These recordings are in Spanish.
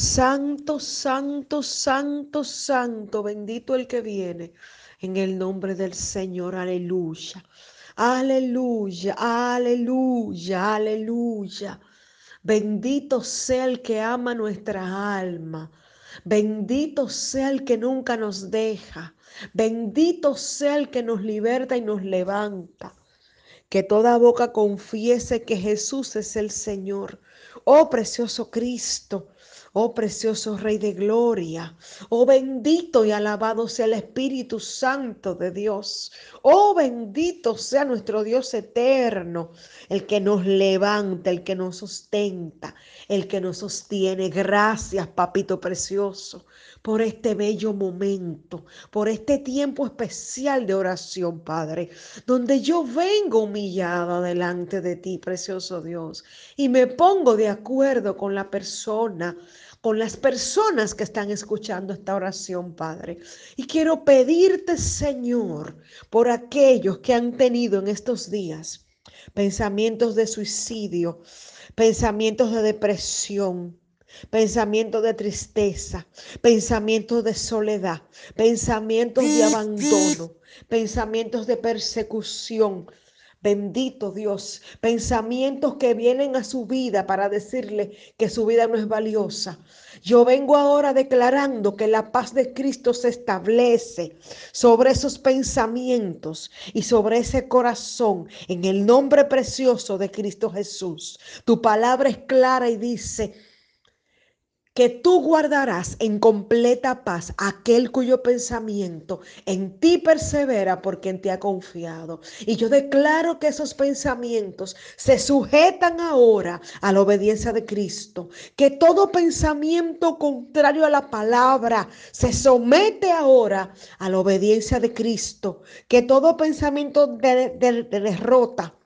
Santo, santo, santo, santo, bendito el que viene. En el nombre del Señor, aleluya. Aleluya, aleluya, aleluya. Bendito sea el que ama nuestra alma. Bendito sea el que nunca nos deja. Bendito sea el que nos liberta y nos levanta. Que toda boca confiese que Jesús es el Señor. Oh precioso Cristo. Oh precioso Rey de Gloria, oh bendito y alabado sea el Espíritu Santo de Dios, oh bendito sea nuestro Dios eterno, el que nos levanta, el que nos sustenta, el que nos sostiene. Gracias, papito precioso, por este bello momento, por este tiempo especial de oración, Padre, donde yo vengo humillada delante de ti, precioso Dios, y me pongo de acuerdo con la persona con las personas que están escuchando esta oración, Padre. Y quiero pedirte, Señor, por aquellos que han tenido en estos días pensamientos de suicidio, pensamientos de depresión, pensamientos de tristeza, pensamientos de soledad, pensamientos de abandono, pensamientos de persecución, Bendito Dios, pensamientos que vienen a su vida para decirle que su vida no es valiosa. Yo vengo ahora declarando que la paz de Cristo se establece sobre esos pensamientos y sobre ese corazón en el nombre precioso de Cristo Jesús. Tu palabra es clara y dice, que tú guardarás en completa paz aquel cuyo pensamiento en ti persevera porque en ti ha confiado. Y yo declaro que esos pensamientos se sujetan ahora a la obediencia de Cristo, que todo pensamiento contrario a la palabra se somete ahora a la obediencia de Cristo, que todo pensamiento de, de derrota,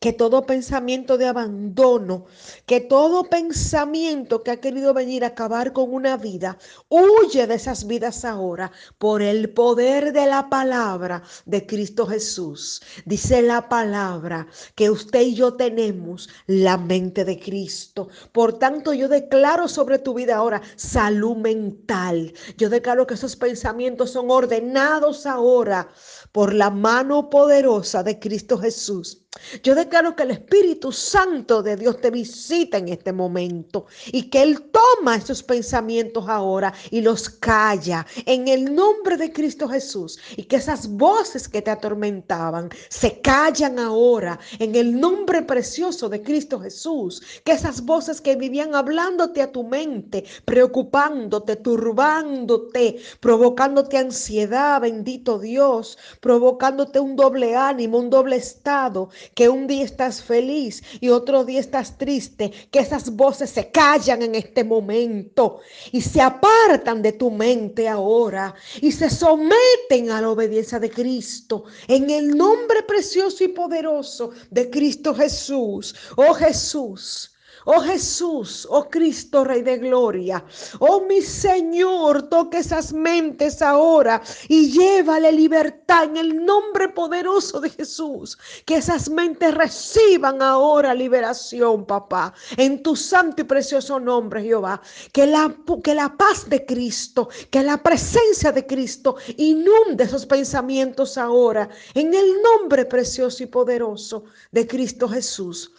que todo pensamiento de abandono, que todo pensamiento que ha querido venir a acabar con una vida, huye de esas vidas ahora por el poder de la palabra de Cristo Jesús. Dice la palabra que usted y yo tenemos la mente de Cristo. Por tanto, yo declaro sobre tu vida ahora salud mental. Yo declaro que esos pensamientos son ordenados ahora por la mano poderosa de Cristo Jesús. Yo declaro que el Espíritu Santo de Dios te visita en este momento y que Él toma esos pensamientos ahora y los calla en el nombre de Cristo Jesús y que esas voces que te atormentaban se callan ahora en el nombre precioso de Cristo Jesús. Que esas voces que vivían hablándote a tu mente, preocupándote, turbándote, provocándote ansiedad, bendito Dios, provocándote un doble ánimo, un doble estado que un día estás feliz y otro día estás triste, que esas voces se callan en este momento y se apartan de tu mente ahora y se someten a la obediencia de Cristo en el nombre precioso y poderoso de Cristo Jesús. Oh Jesús. Oh Jesús, oh Cristo, Rey de Gloria. Oh mi Señor, toque esas mentes ahora y llévale libertad en el nombre poderoso de Jesús. Que esas mentes reciban ahora liberación, papá. En tu santo y precioso nombre, Jehová. Que la, que la paz de Cristo, que la presencia de Cristo inunde esos pensamientos ahora. En el nombre precioso y poderoso de Cristo Jesús.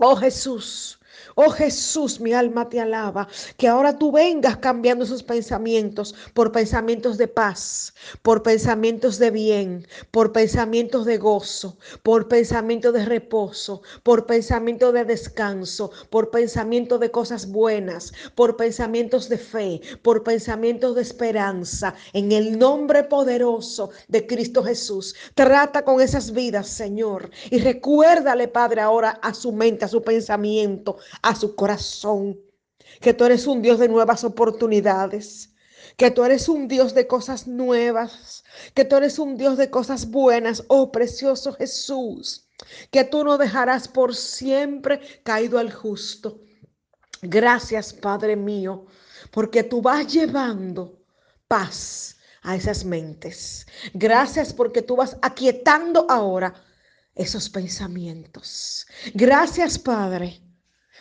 Oh Jesús, Oh Jesús, mi alma te alaba. Que ahora tú vengas cambiando esos pensamientos por pensamientos de paz, por pensamientos de bien, por pensamientos de gozo, por pensamientos de reposo, por pensamientos de descanso, por pensamientos de cosas buenas, por pensamientos de fe, por pensamientos de esperanza. En el nombre poderoso de Cristo Jesús, trata con esas vidas, Señor. Y recuérdale, Padre, ahora a su mente, a su pensamiento, a su corazón, que tú eres un Dios de nuevas oportunidades, que tú eres un Dios de cosas nuevas, que tú eres un Dios de cosas buenas, oh precioso Jesús, que tú no dejarás por siempre caído al justo. Gracias, Padre mío, porque tú vas llevando paz a esas mentes. Gracias porque tú vas aquietando ahora esos pensamientos. Gracias, Padre,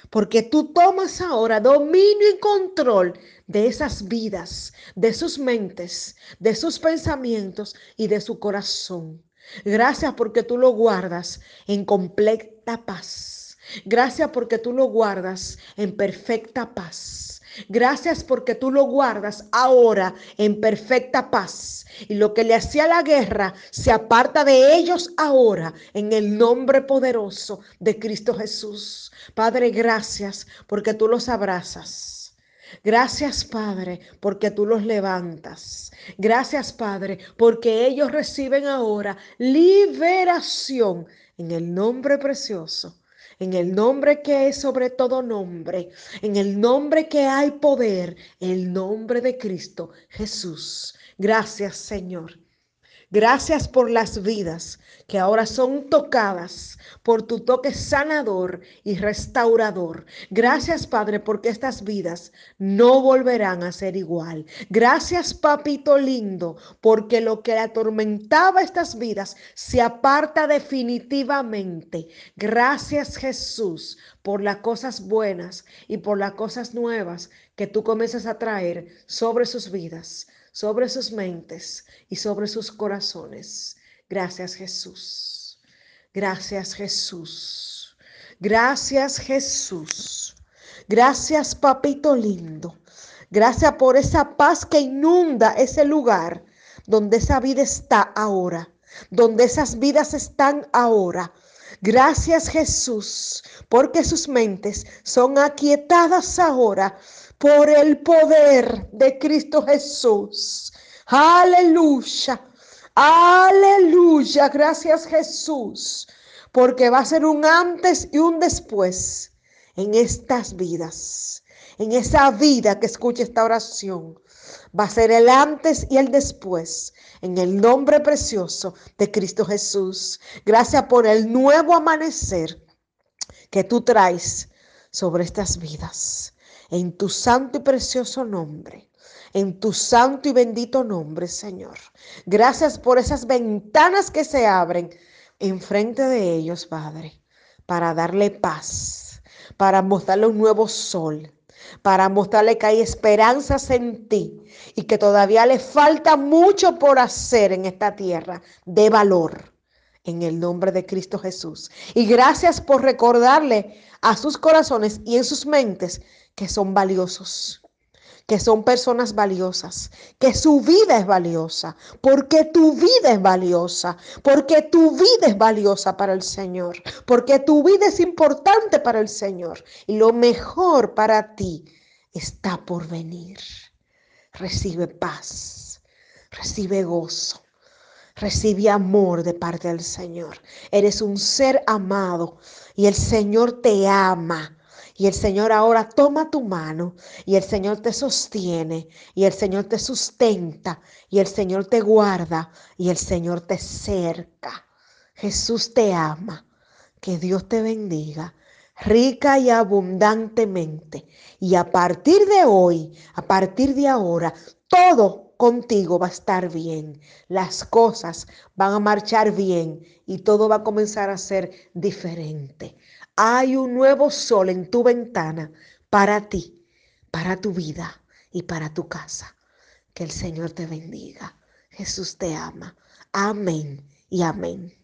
porque tú tomas ahora dominio y control de esas vidas, de sus mentes, de sus pensamientos y de su corazón. Gracias porque tú lo guardas en completa paz. Gracias porque tú lo guardas en perfecta paz. Gracias porque tú lo guardas ahora en perfecta paz. Y lo que le hacía la guerra se aparta de ellos ahora en el nombre poderoso de Cristo Jesús. Padre, gracias porque tú los abrazas. Gracias, Padre, porque tú los levantas. Gracias, Padre, porque ellos reciben ahora liberación en el nombre precioso en el nombre que es sobre todo nombre, en el nombre que hay poder, el nombre de Cristo Jesús. Gracias Señor. Gracias por las vidas que ahora son tocadas por tu toque sanador y restaurador. Gracias, Padre, porque estas vidas no volverán a ser igual. Gracias, Papito lindo, porque lo que atormentaba estas vidas se aparta definitivamente. Gracias, Jesús, por las cosas buenas y por las cosas nuevas que tú comienzas a traer sobre sus vidas sobre sus mentes y sobre sus corazones. Gracias Jesús. Gracias Jesús. Gracias Jesús. Gracias papito lindo. Gracias por esa paz que inunda ese lugar donde esa vida está ahora, donde esas vidas están ahora. Gracias Jesús, porque sus mentes son aquietadas ahora por el poder de Cristo Jesús. Aleluya. Aleluya. Gracias Jesús. Porque va a ser un antes y un después en estas vidas. En esa vida que escucha esta oración. Va a ser el antes y el después. En el nombre precioso de Cristo Jesús. Gracias por el nuevo amanecer que tú traes sobre estas vidas en tu santo y precioso nombre. En tu santo y bendito nombre, Señor. Gracias por esas ventanas que se abren enfrente de ellos, Padre, para darle paz, para mostrarle un nuevo sol, para mostrarle que hay esperanzas en ti y que todavía le falta mucho por hacer en esta tierra de valor en el nombre de Cristo Jesús. Y gracias por recordarle a sus corazones y en sus mentes que son valiosos, que son personas valiosas, que su vida es valiosa, porque tu vida es valiosa, porque tu vida es valiosa para el Señor, porque tu vida es importante para el Señor y lo mejor para ti está por venir. Recibe paz, recibe gozo. Recibe amor de parte del Señor. Eres un ser amado y el Señor te ama. Y el Señor ahora toma tu mano y el Señor te sostiene y el Señor te sustenta y el Señor te guarda y el Señor te cerca. Jesús te ama. Que Dios te bendiga rica y abundantemente. Y a partir de hoy, a partir de ahora, todo contigo va a estar bien. Las cosas van a marchar bien y todo va a comenzar a ser diferente. Hay un nuevo sol en tu ventana para ti, para tu vida y para tu casa. Que el Señor te bendiga. Jesús te ama. Amén y amén.